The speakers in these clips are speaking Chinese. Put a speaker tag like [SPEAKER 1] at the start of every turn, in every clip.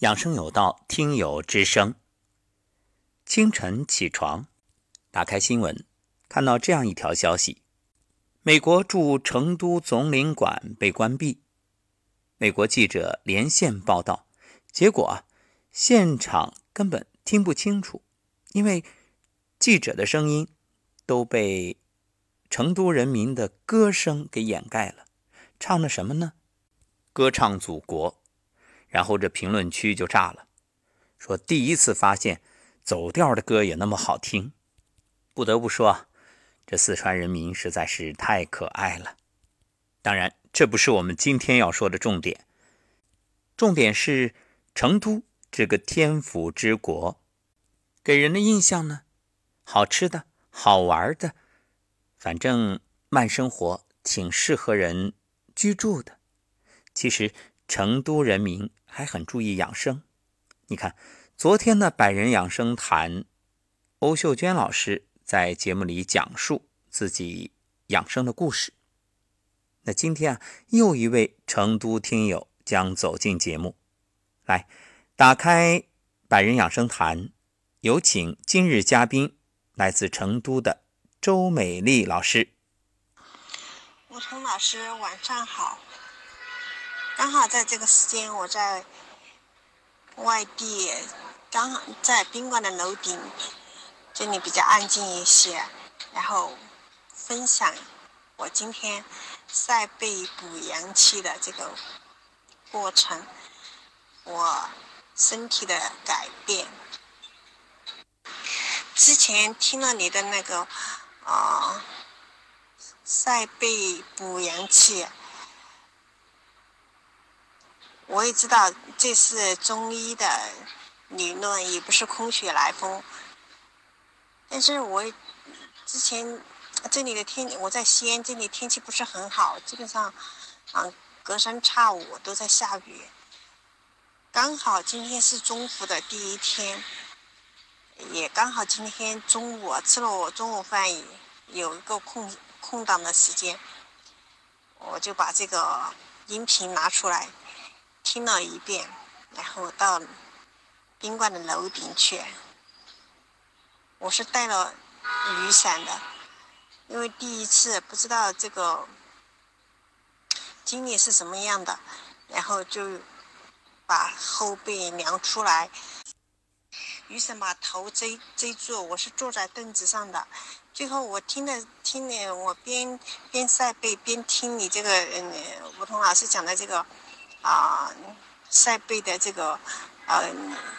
[SPEAKER 1] 养生有道，听友之声。清晨起床，打开新闻，看到这样一条消息：美国驻成都总领馆被关闭。美国记者连线报道，结果啊，现场根本听不清楚，因为记者的声音都被成都人民的歌声给掩盖了。唱的什么呢？歌唱祖国。然后这评论区就炸了，说第一次发现走调的歌也那么好听。不得不说，这四川人民实在是太可爱了。当然，这不是我们今天要说的重点，重点是成都这个天府之国，给人的印象呢，好吃的、好玩的，反正慢生活，挺适合人居住的。其实。成都人民还很注意养生，你看，昨天的百人养生谈，欧秀娟老师在节目里讲述自己养生的故事。那今天啊，又一位成都听友将走进节目，来，打开百人养生谈，有请今日嘉宾，来自成都的周美丽老师。
[SPEAKER 2] 吴彤老师，晚上好。刚好在这个时间，我在外地，刚好在宾馆的楼顶，这里比较安静一些，然后分享我今天晒背补阳气的这个过程，我身体的改变。之前听了你的那个啊晒背补阳气。我也知道这是中医的理论，也不是空穴来风。但是我之前这里的天，我在西安这里天气不是很好，基本上嗯隔三差五都在下雨。刚好今天是中伏的第一天，也刚好今天中午吃了我中午饭，有一个空空档的时间，我就把这个音频拿出来。听了一遍，然后到宾馆的楼顶去。我是带了雨伞的，因为第一次不知道这个经历是什么样的，然后就把后背凉出来，雨伞把头遮遮住。我是坐在凳子上的，最后我听了听了，我边边晒背边听你这个嗯，吴彤老师讲的这个。啊，晒背的这个，呃，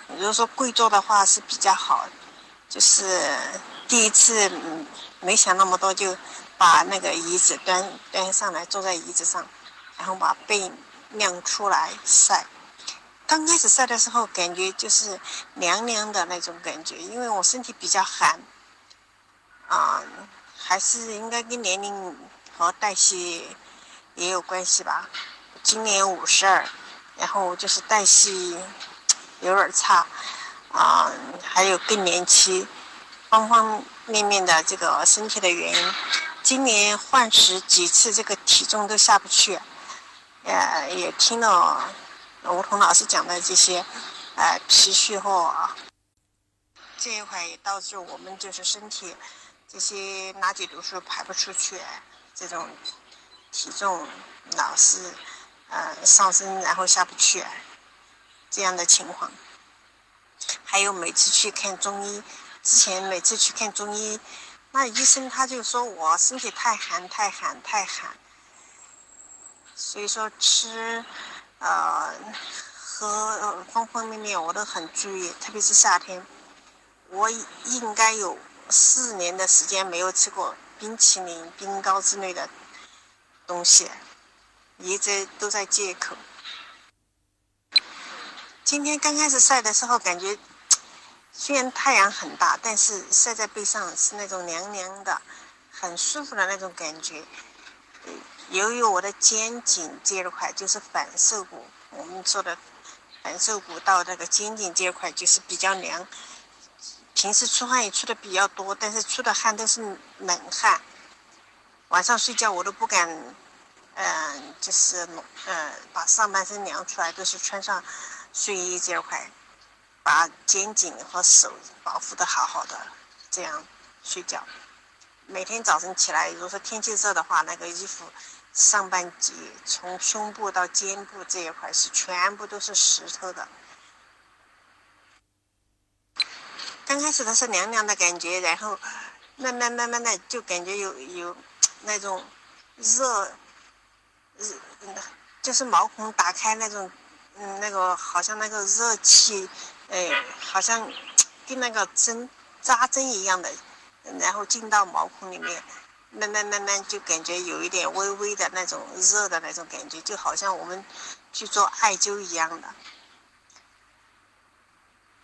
[SPEAKER 2] 如果说跪坐的话是比较好，就是第一次没想那么多，就把那个椅子端端上来，坐在椅子上，然后把背晾出来晒。刚开始晒的时候，感觉就是凉凉的那种感觉，因为我身体比较寒，啊，还是应该跟年龄和代谢也有关系吧。今年五十二，然后就是代谢有点差，啊，还有更年期，方方面面的这个身体的原因，今年换食几次，这个体重都下不去，呃，也听了吴彤老师讲的这些，呃，脾虚和这一块也导致我们就是身体这些垃圾毒素排不出去，这种体重老是。呃，上升然后下不去，这样的情况。还有每次去看中医，之前每次去看中医，那医生他就说我身体太寒太寒太寒，所以说吃，呃，喝方方面面我都很注意，特别是夏天，我应该有四年的时间没有吃过冰淇淋、冰糕之类的东西。一直都在借口。今天刚开始晒的时候，感觉虽然太阳很大，但是晒在背上是那种凉凉的，很舒服的那种感觉。由于我的肩颈这一块就是反瘦骨，我们说的反瘦骨到那个肩颈这一块就是比较凉。平时出汗也出的比较多，但是出的汗都是冷汗。晚上睡觉我都不敢。嗯，就是嗯，把上半身量出来，都是穿上睡衣这块，把肩颈和手保护的好好的，这样睡觉。每天早晨起来，如果说天气热的话，那个衣服上半截从胸部到肩部这一块是全部都是湿透的。刚开始的是凉凉的感觉，然后慢慢慢慢的就感觉有有那种热，就是毛孔打开那种，嗯，那个好像那个热气，哎，好像跟那个针扎针一样的。然后进到毛孔里面，慢慢慢慢就感觉有一点微微的那种热的那种感觉，就好像我们去做艾灸一样的。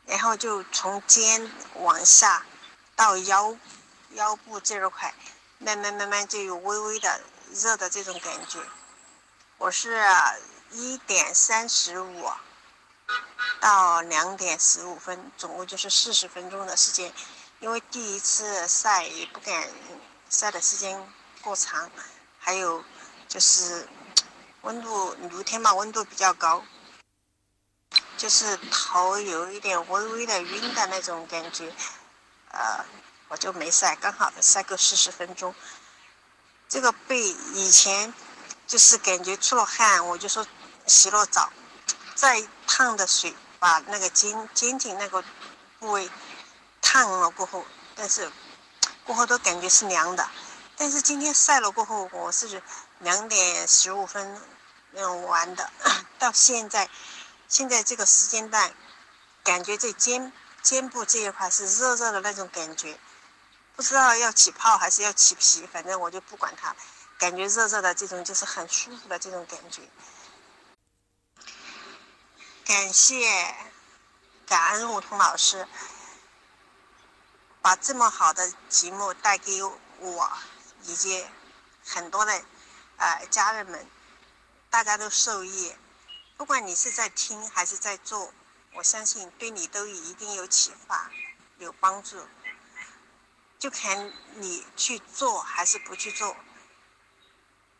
[SPEAKER 2] 然后就从肩往下到腰腰部这块，慢慢慢慢就有微微的热的这种感觉。我是一点三十五到两点十五分，总共就是四十分钟的时间。因为第一次晒也不敢晒的时间过长，还有就是温度露天嘛，温度比较高，就是头有一点微微的晕的那种感觉，呃，我就没晒，刚好晒够四十分钟。这个背以前就是感觉出了汗，我就说洗了澡，再烫的水把那个肩肩颈那个部位。烫了过后，但是过后都感觉是凉的。但是今天晒了过后，我是两点十五分嗯完的，到现在现在这个时间段，感觉这肩肩部这一块是热热的那种感觉，不知道要起泡还是要起皮，反正我就不管它，感觉热热的这种就是很舒服的这种感觉。感谢感恩梧桐老师。把这么好的节目带给我以及很多的呃家人们，大家都受益。不管你是在听还是在做，我相信对你都一定有启发、有帮助。就看你去做还是不去做。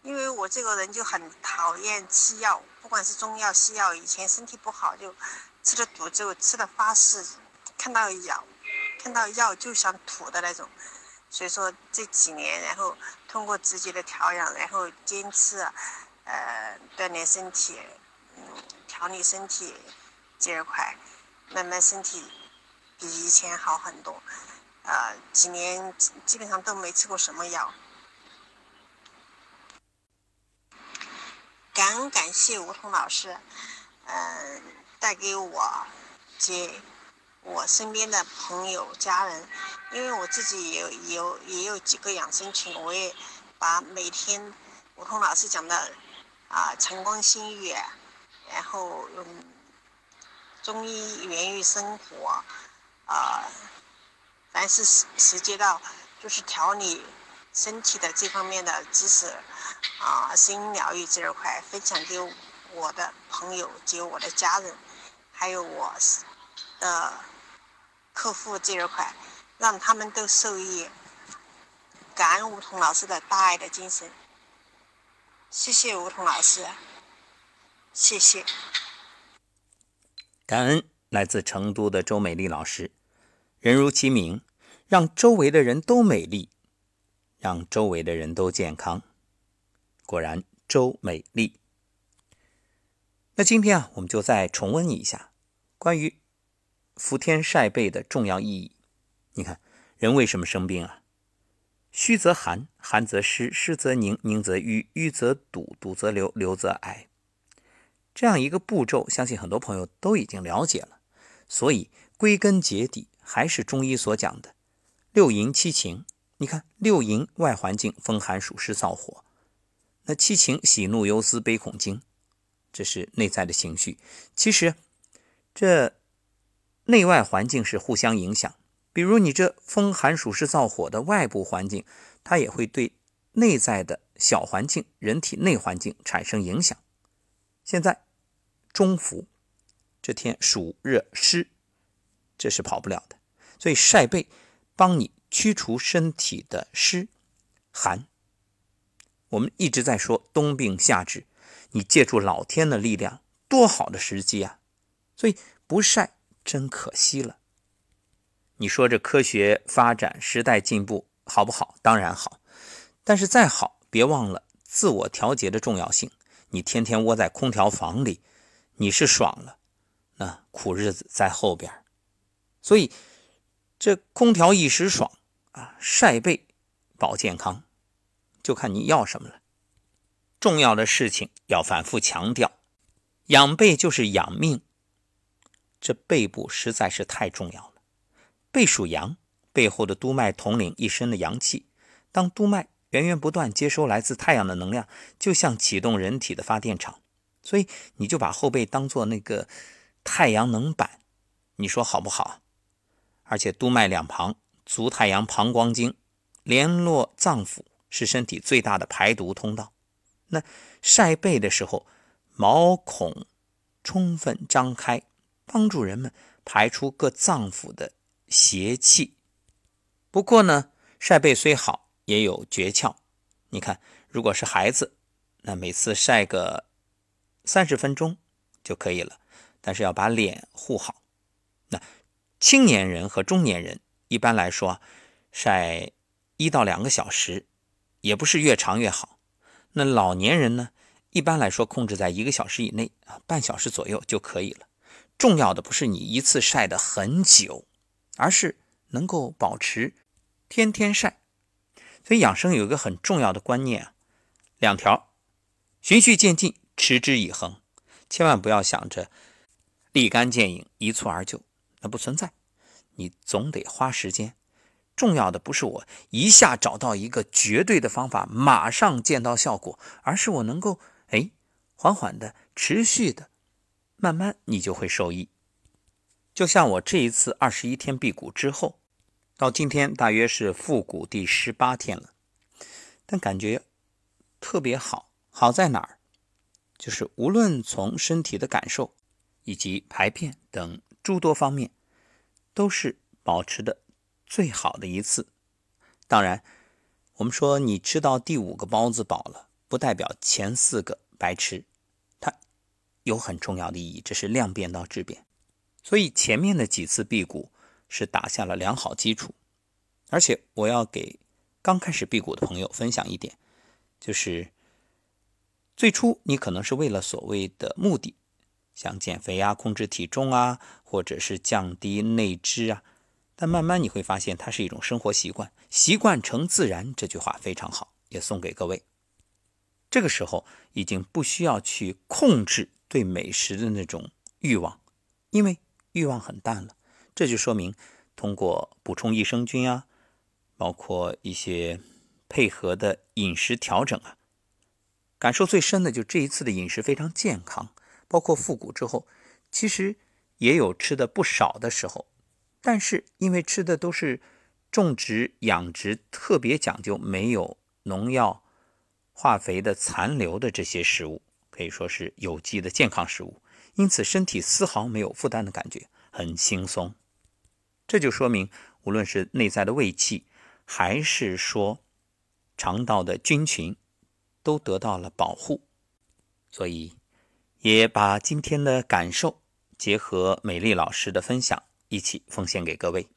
[SPEAKER 2] 因为我这个人就很讨厌吃药，不管是中药、西药，以前身体不好就吃了毒之后吃了发誓，看到药。看到药就想吐的那种，所以说这几年，然后通过自己的调养，然后坚持，呃，锻炼身体，嗯，调理身体这一块，慢慢身体比以前好很多，呃，几年基本上都没吃过什么药。很感谢梧桐老师，嗯，带给我这。我身边的朋友、家人，因为我自己也有有也有几个养生群，我也把每天梧桐老师讲的啊晨光心语，然后嗯中医源于生活，啊凡是涉及到就是调理身体的这方面的知识啊声音疗愈这一块，分享给我的朋友及我的家人，还有我的。客户这一块，让他们都受益。感恩梧桐老师的大爱的精神，谢谢梧桐老师，谢谢。
[SPEAKER 1] 感恩来自成都的周美丽老师，人如其名，让周围的人都美丽，让周围的人都健康。果然，周美丽。那今天啊，我们就再重温一下关于。伏天晒背的重要意义，你看，人为什么生病啊？虚则寒，寒则湿，湿则凝，凝则瘀，瘀则堵，堵则流，流则癌。这样一个步骤，相信很多朋友都已经了解了。所以归根结底，还是中医所讲的六淫七情。你看，六淫外环境，风寒暑湿燥火；那七情喜怒忧思悲恐惊，这是内在的情绪。其实这。内外环境是互相影响，比如你这风寒暑湿燥火的外部环境，它也会对内在的小环境、人体内环境产生影响。现在中伏，这天暑热湿，这是跑不了的，所以晒背帮你驱除身体的湿寒。我们一直在说冬病夏治，你借助老天的力量，多好的时机啊！所以不晒真可惜了。你说这科学发展、时代进步好不好？当然好，但是再好，别忘了自我调节的重要性。你天天窝在空调房里，你是爽了，那苦日子在后边。所以这空调一时爽啊，晒背保健康，就看你要什么了。重要的事情要反复强调，养背就是养命。这背部实在是太重要了。背属阳，背后的督脉统领一身的阳气。当督脉源源不断接收来自太阳的能量，就像启动人体的发电厂。所以你就把后背当做那个太阳能板，你说好不好？而且督脉两旁足太阳膀胱经联络脏腑，是身体最大的排毒通道。那晒背的时候，毛孔充分张开，帮助人们排出各脏腑的。邪气。不过呢，晒背虽好，也有诀窍。你看，如果是孩子，那每次晒个三十分钟就可以了。但是要把脸护好。那青年人和中年人一般来说晒一到两个小时，也不是越长越好。那老年人呢，一般来说控制在一个小时以内啊，半小时左右就可以了。重要的不是你一次晒的很久。而是能够保持天天晒，所以养生有一个很重要的观念啊，两条：循序渐进，持之以恒。千万不要想着立竿见影、一蹴而就，那不存在。你总得花时间。重要的不是我一下找到一个绝对的方法，马上见到效果，而是我能够哎，缓缓的、持续的，慢慢你就会受益。就像我这一次二十一天辟谷之后，到今天大约是复谷第十八天了，但感觉特别好。好在哪儿？就是无论从身体的感受，以及排便等诸多方面，都是保持的最好的一次。当然，我们说你吃到第五个包子饱了，不代表前四个白吃，它有很重要的意义。这是量变到质变。所以前面的几次辟谷是打下了良好基础，而且我要给刚开始辟谷的朋友分享一点，就是最初你可能是为了所谓的目的，想减肥啊、控制体重啊，或者是降低内脂啊，但慢慢你会发现它是一种生活习惯，习惯成自然。这句话非常好，也送给各位。这个时候已经不需要去控制对美食的那种欲望，因为。欲望很淡了，这就说明通过补充益生菌啊，包括一些配合的饮食调整啊，感受最深的就这一次的饮食非常健康。包括复古之后，其实也有吃的不少的时候，但是因为吃的都是种植养殖特别讲究、没有农药、化肥的残留的这些食物，可以说是有机的健康食物。因此，身体丝毫没有负担的感觉，很轻松。这就说明，无论是内在的胃气，还是说肠道的菌群，都得到了保护。所以，也把今天的感受结合美丽老师的分享，一起奉献给各位。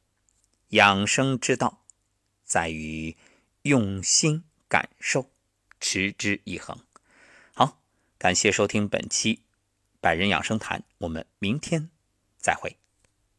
[SPEAKER 1] 养生之道，在于用心感受，持之以恒。好，感谢收听本期。百人养生谈，我们明天再会。